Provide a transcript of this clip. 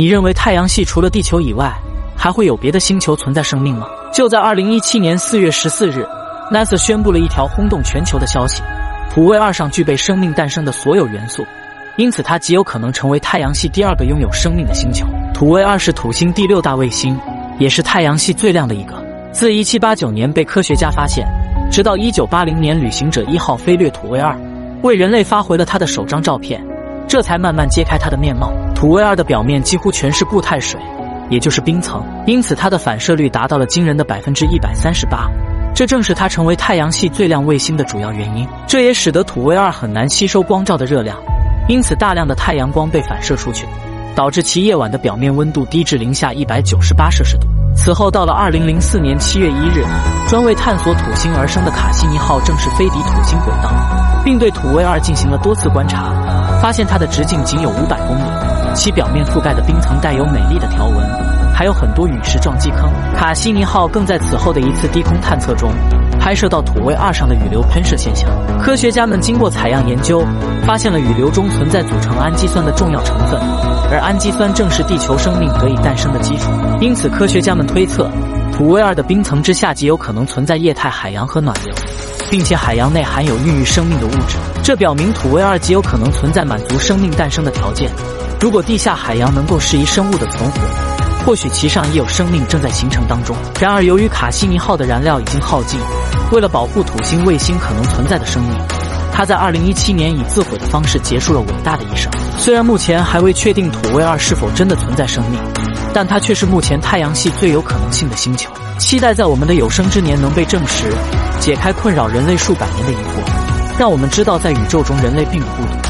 你认为太阳系除了地球以外，还会有别的星球存在生命吗？就在二零一七年四月十四日，NASA 宣布了一条轰动全球的消息：土卫二上具备生命诞生的所有元素，因此它极有可能成为太阳系第二个拥有生命的星球。土卫二是土星第六大卫星，也是太阳系最亮的一个。自一七八九年被科学家发现，直到一九八零年旅行者一号飞掠土卫二，为人类发回了它的首张照片，这才慢慢揭开它的面貌。土卫二的表面几乎全是固态水。也就是冰层，因此它的反射率达到了惊人的百分之一百三十八，这正是它成为太阳系最亮卫星的主要原因。这也使得土卫二很难吸收光照的热量，因此大量的太阳光被反射出去，导致其夜晚的表面温度低至零下一百九十八摄氏度。此后，到了二零零四年七月一日，专为探索土星而生的卡西尼号正式飞抵土星轨道，并对土卫二进行了多次观察，发现它的直径仅有五百公里。其表面覆盖的冰层带有美丽的条纹，还有很多陨石撞击坑。卡西尼号更在此后的一次低空探测中，拍摄到土卫二上的雨流喷射现象。科学家们经过采样研究，发现了雨流中存在组成氨基酸的重要成分，而氨基酸正是地球生命得以诞生的基础。因此，科学家们推测，土卫二的冰层之下极有可能存在液态海洋和暖流，并且海洋内含有孕育生命的物质。这表明土卫二极有可能存在满足生命诞生的条件。如果地下海洋能够适宜生物的存活，或许其上也有生命正在形成当中。然而，由于卡西尼号的燃料已经耗尽，为了保护土星卫星可能存在的生命，它在2017年以自毁的方式结束了伟大的一生。虽然目前还未确定土卫二是否真的存在生命，但它却是目前太阳系最有可能性的星球。期待在我们的有生之年能被证实，解开困扰人类数百年的疑惑，让我们知道在宇宙中人类并不孤独。